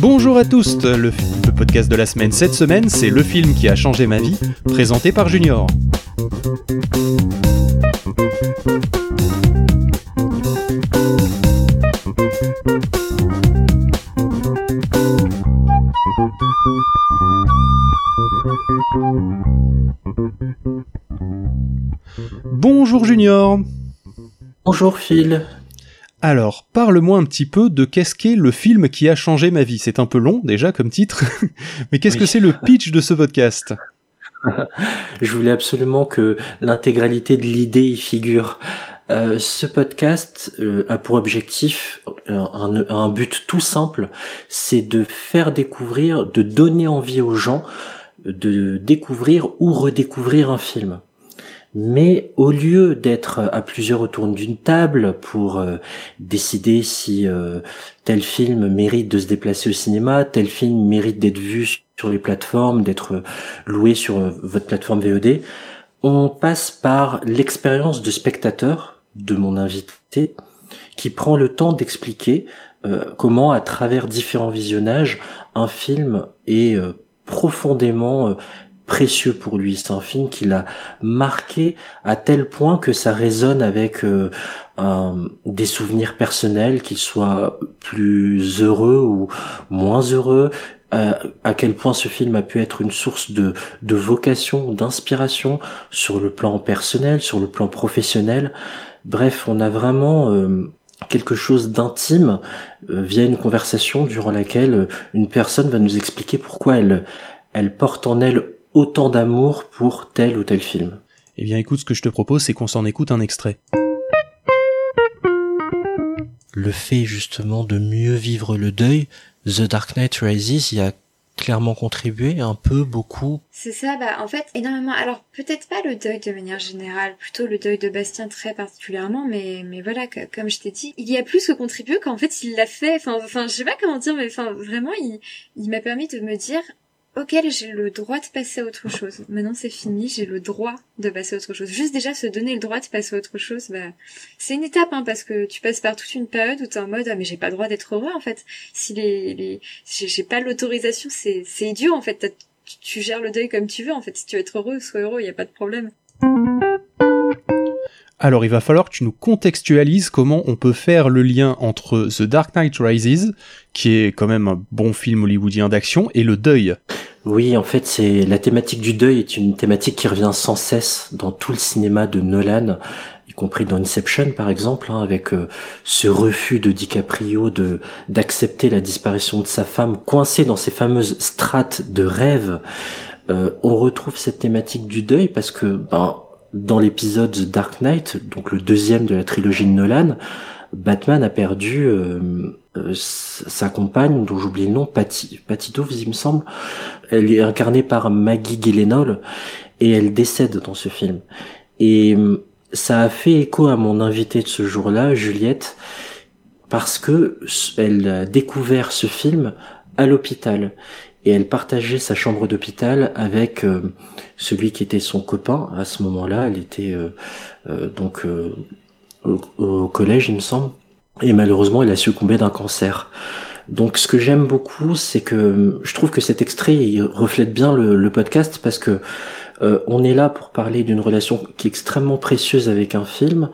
Bonjour à tous, le, podcast de la semaine cette semaine, c'est le film qui a changé ma vie, présenté par Junior. Bonjour Junior. Bonjour Phil. Alors, parle-moi un petit peu de qu'est-ce qu'est le film qui a changé ma vie. C'est un peu long déjà comme titre, mais qu'est-ce Oui. que c'est le pitch de ce podcast? Je voulais absolument que l'intégralité de l'idée y figure. Euh, ce podcast euh, a pour objectif euh, un, un but tout simple, c'est de faire découvrir, de donner envie aux gens de découvrir ou redécouvrir un film. Mais au lieu d'être à plusieurs autour d'une table pour euh, décider si euh, tel film mérite de se déplacer au cinéma, tel film mérite d'être vu sur les plateformes, d'être loué sur euh, votre plateforme VOD, on passe par l'expérience de spectateur de mon invité qui prend le temps d'expliquer euh, comment à travers différents visionnages un film est euh, profondément euh, précieux pour lui. C'est un film qui l'a marqué à tel point que ça résonne avec euh, des souvenirs personnels, qu'ils soient plus heureux ou moins heureux, euh, à quel point ce film a pu être une source de, de vocation, d'inspiration sur le plan personnel, sur le plan professionnel. Bref, on a vraiment euh, quelque chose d'intime euh, via une conversation durant laquelle euh, une personne va nous expliquer pourquoi elle, elle porte en elle autant d'amour pour tel ou tel film. Eh bien écoute, ce que je te propose, c'est qu'on s'en écoute un extrait. Le fait justement de mieux vivre le deuil, The Dark Knight Rises y a clairement contribué, un peu, beaucoup. C'est ça, bah en fait énormément. Alors peut-être pas le deuil de manière générale, plutôt le deuil de Bastien très particulièrement, mais mais voilà, que- comme je t'ai dit, il y a plus que contribué qu'en fait il l'a fait. Enfin, enfin, je sais pas comment dire, mais enfin vraiment, il il m'a permis de me dire, ok, j'ai le droit de passer à autre chose. Maintenant c'est fini, j'ai le droit de passer à autre chose. Juste déjà se donner le droit de passer à autre chose, bah c'est une étape, hein, parce que tu passes par toute une période où t'es en mode, ah mais j'ai pas le droit d'être heureux en fait. Si les les j'ai pas l'autorisation, c'est c'est idiot en fait. Tu, gères le deuil comme tu veux en fait. Si tu veux être heureux, sois heureux, y a pas de problème. Alors il va falloir que tu nous contextualises comment on peut faire le lien entre The Dark Knight Rises, qui est quand même un bon film hollywoodien d'action, et le deuil. Oui, en fait, c'est la thématique du deuil est une thématique qui revient sans cesse dans tout le cinéma de Nolan, y compris dans Inception par exemple, hein, avec euh, ce refus de DiCaprio de d'accepter la disparition de sa femme, coincée dans ces fameuses strates de rêve. Euh, on retrouve cette thématique du deuil parce que, ben, dans l'épisode The Dark Knight, donc le deuxième de la trilogie de Nolan, Batman a perdu euh, euh, sa compagne, dont j'oublie le nom, Patty, Patty Dove, il me semble. Elle est incarnée par Maggie Gyllenhaal et elle décède dans ce film. Et euh, ça a fait écho à mon invité de ce jour-là, Juliette, parce que elle a découvert ce film à l'hôpital et elle partageait sa chambre d'hôpital avec euh, celui qui était son copain à ce moment-là. Elle était euh, euh, donc au, collège, il me semble, et malheureusement, elle a succombé d'un cancer. Donc, ce que j'aime beaucoup, c'est que je trouve que cet extrait il reflète bien le, podcast parce que on est là pour parler d'une relation qui est extrêmement précieuse avec un film.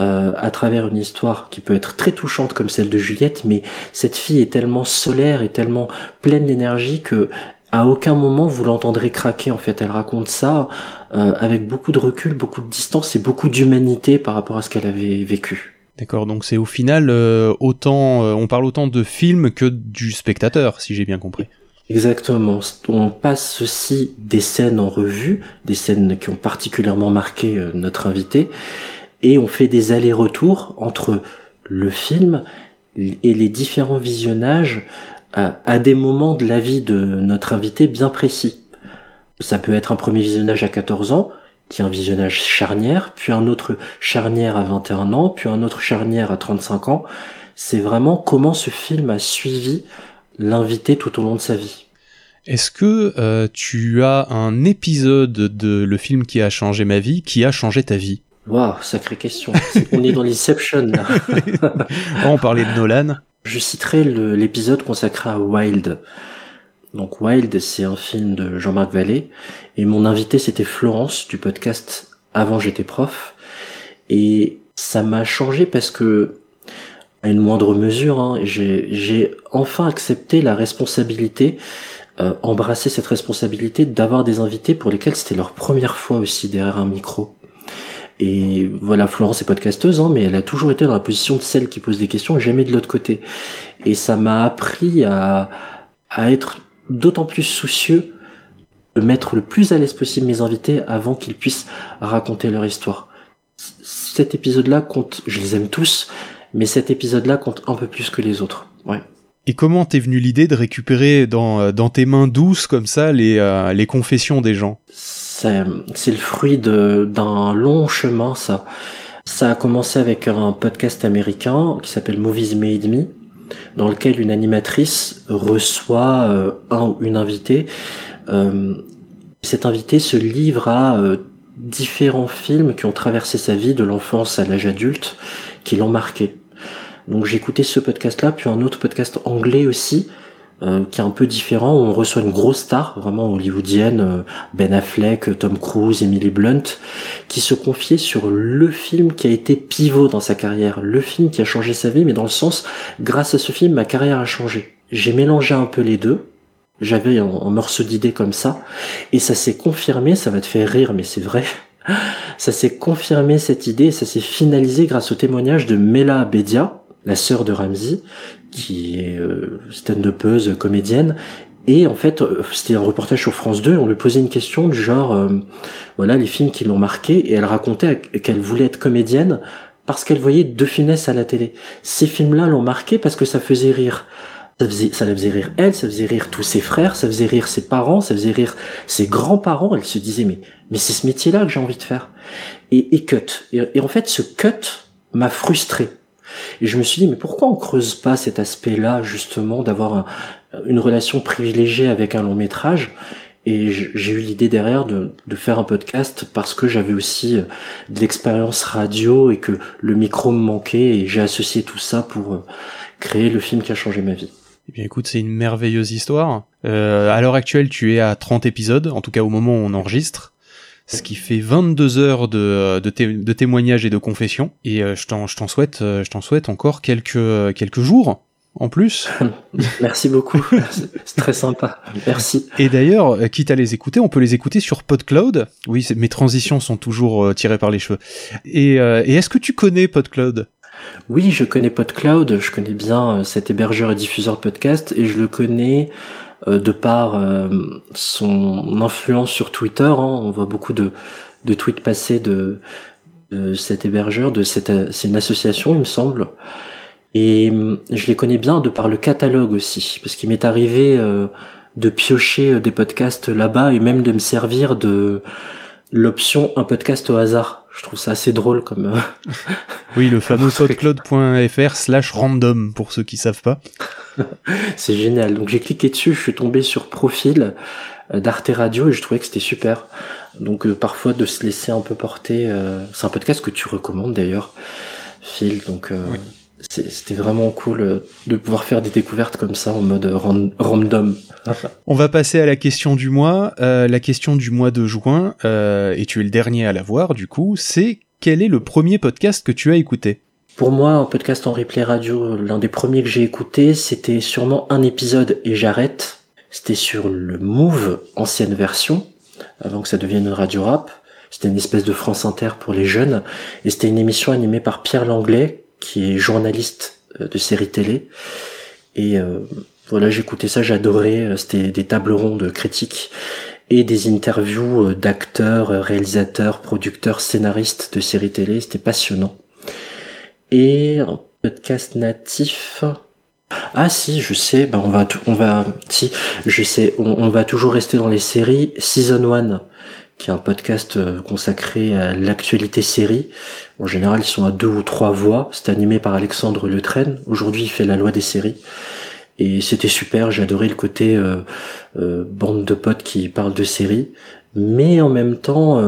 Euh, à travers une histoire qui peut être très touchante comme celle de Juliette, mais cette fille est tellement solaire et tellement pleine d'énergie que à aucun moment vous l'entendrez craquer. En fait, elle raconte ça euh, avec beaucoup de recul, beaucoup de distance et beaucoup d'humanité par rapport à ce qu'elle avait vécu. D'accord, donc c'est au final euh, autant, euh, on parle autant de film que du spectateur, si j'ai bien compris. Exactement. On passe aussi des scènes en revue, des scènes qui ont particulièrement marqué euh, notre invité, et on fait des allers-retours entre le film et les différents visionnages à, à des moments de la vie de notre invité bien précis. Ça peut être un premier visionnage à 14 ans, qui est un visionnage charnière, puis un autre charnière à 21 ans, puis un autre charnière à 35 ans. C'est vraiment comment ce film a suivi l'invité tout au long de sa vie. Est-ce que euh, tu as un épisode de le film qui a changé ma vie qui a changé ta vie? Waouh, sacrée question. On est dans l'Inception là. on parlait de Nolan. Je citerai l'épisode consacré à Wild. Donc Wild, c'est un film de Jean-Marc Vallée. Et mon invité, c'était Florence du podcast Avant j'étais prof. Et ça m'a changé parce que, à une moindre mesure, hein, j'ai enfin accepté la responsabilité, euh, embrassé cette responsabilité d'avoir des invités pour lesquels c'était leur première fois aussi derrière un micro. Et voilà, Florence est podcasteuse, hein, mais elle a toujours été dans la position de celle qui pose des questions jamais de l'autre côté. Et ça m'a appris à, à être d'autant plus soucieux de mettre le plus à l'aise possible mes invités avant qu'ils puissent raconter leur histoire. Cet épisode-là compte, je les aime tous, mais cet épisode-là compte un peu plus que les autres. Ouais. Et comment t'es venu l'idée de récupérer dans, dans tes mains douces comme ça les, euh, les confessions des gens? C'est le fruit d'un long chemin, ça. Ça a commencé avec un podcast américain qui s'appelle Movies Made Me, dans lequel une animatrice reçoit euh, un ou une invitée. Euh, cet invité se livre à euh, différents films qui ont traversé sa vie de l'enfance à l'âge adulte, qui l'ont marqué. Donc j'ai écouté ce podcast-là, puis un autre podcast anglais aussi, euh, qui est un peu différent. Où on reçoit une grosse star, vraiment hollywoodienne, euh, Ben Affleck, Tom Cruise, Emily Blunt, qui se confiait sur le film qui a été pivot dans sa carrière, le film qui a changé sa vie, mais dans le sens, grâce à ce film, ma carrière a changé. J'ai mélangé un peu les deux. J'avais un, morceau d'idée comme ça, et ça s'est confirmé. Ça va te faire rire, mais c'est vrai. Ça s'est confirmé cette idée, ça s'est finalisé grâce au témoignage de Mela Abedia, la sœur de Ramsey, qui est euh, stand-upeuse, comédienne. Et en fait, euh, c'était un reportage sur France 2, on lui posait une question du genre, euh, voilà, les films qui l'ont marqué, et elle racontait qu'elle voulait être comédienne parce qu'elle voyait deux finesses à la télé. Ces films-là l'ont marqué parce que ça faisait rire. Ça, faisait, la faisait rire elle, ça faisait rire tous ses frères, ça faisait rire ses parents, ça faisait rire ses grands-parents. Elle se disait, mais, mais c'est ce métier-là que j'ai envie de faire. Et, et cut. et en fait, ce cut m'a frustré et je me suis dit, mais pourquoi on creuse pas cet aspect-là, justement, d'avoir une relation privilégiée avec un long métrage? Et j'ai eu l'idée derrière de, faire un podcast parce que j'avais aussi euh, de l'expérience radio et que le micro me manquait et j'ai associé tout ça pour euh, créer le film qui a changé ma vie. Eh bien écoute, c'est une merveilleuse histoire. Euh, à l'heure actuelle, tu es à 30 épisodes, en tout cas au moment où on enregistre ce qui fait 22 heures de, de, de témoignages et de confessions. Et euh, je t'en, je t'en souhaite, euh, je t'en souhaite encore quelques, quelques jours en plus. Merci beaucoup. C'est très sympa. Merci. Et d'ailleurs, euh, quitte à les écouter, on peut les écouter sur PodCloud. Oui, mes transitions sont toujours tirées par les cheveux. Et, et est-ce que tu connais PodCloud? Oui, je connais PodCloud. Je connais bien cet hébergeur et diffuseur de podcast et je le connais euh, de par euh, son influence sur Twitter. Hein, on voit beaucoup de, de tweets passés de, de cet hébergeur, de cette, c'est une association, il me semble. Et je les connais bien de par le catalogue aussi, parce qu'il m'est arrivé euh, de piocher des podcasts là-bas et même de me servir de l'option un podcast au hasard. Je trouve ça assez drôle comme. oui, le fameux podcloud.fr slash random pour ceux qui savent pas. c'est génial. Donc j'ai cliqué dessus, je suis tombé sur profil euh, d'Arte Radio et je trouvais que c'était super. Donc euh, parfois de se laisser un peu porter. Euh, c'est un podcast que tu recommandes d'ailleurs, Phil. Donc c'était vraiment cool de pouvoir faire des découvertes comme ça en mode random. On va passer à la question du mois. la question du mois de juin, et tu es le dernier à la voir du coup, c'est quel est le premier podcast que tu as écouté? Pour moi, un podcast en replay radio, l'un des premiers que j'ai écouté, c'était sûrement un épisode et j'arrête. C'était sur le Move, ancienne version, avant que ça devienne une radio rap. C'était une espèce de France Inter pour les jeunes. Et c'était une émission animée par Pierre Langlais, qui est journaliste euh, de série télé. Et euh, voilà, j'écoutais ça, j'adorais. Euh, c'était des tables rondes critiques et des interviews d'acteurs, réalisateurs, producteurs, scénaristes de séries télé. C'était passionnant et un podcast natif. Ah si, je sais, ben on va on va si, je sais, on, va toujours rester dans les séries Season 1 qui est un podcast euh, consacré à l'actualité série. En général, ils sont à deux ou trois voix. C'est animé par Alexandre Letraine. Aujourd'hui, il fait la loi des séries. Et c'était super, j'ai adoré le côté euh, euh, bande de potes qui parlent de séries, mais en même temps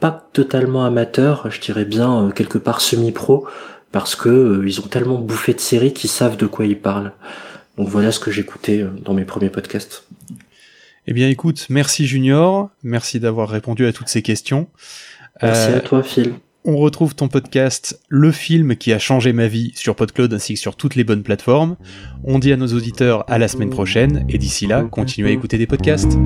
pas totalement amateur, je dirais bien quelque part semi-pro, parce que ils ont tellement bouffé de séries qu'ils savent de quoi ils parlent. Donc voilà ce que j'écoutais dans mes premiers podcasts. Eh bien écoute, merci Junior, merci d'avoir répondu à toutes ces questions. Merci à toi Phil. On retrouve ton podcast Le film qui a changé ma vie sur PodCloud ainsi que sur toutes les bonnes plateformes. On dit à nos auditeurs à la semaine prochaine et d'ici là, continuez à écouter des podcasts.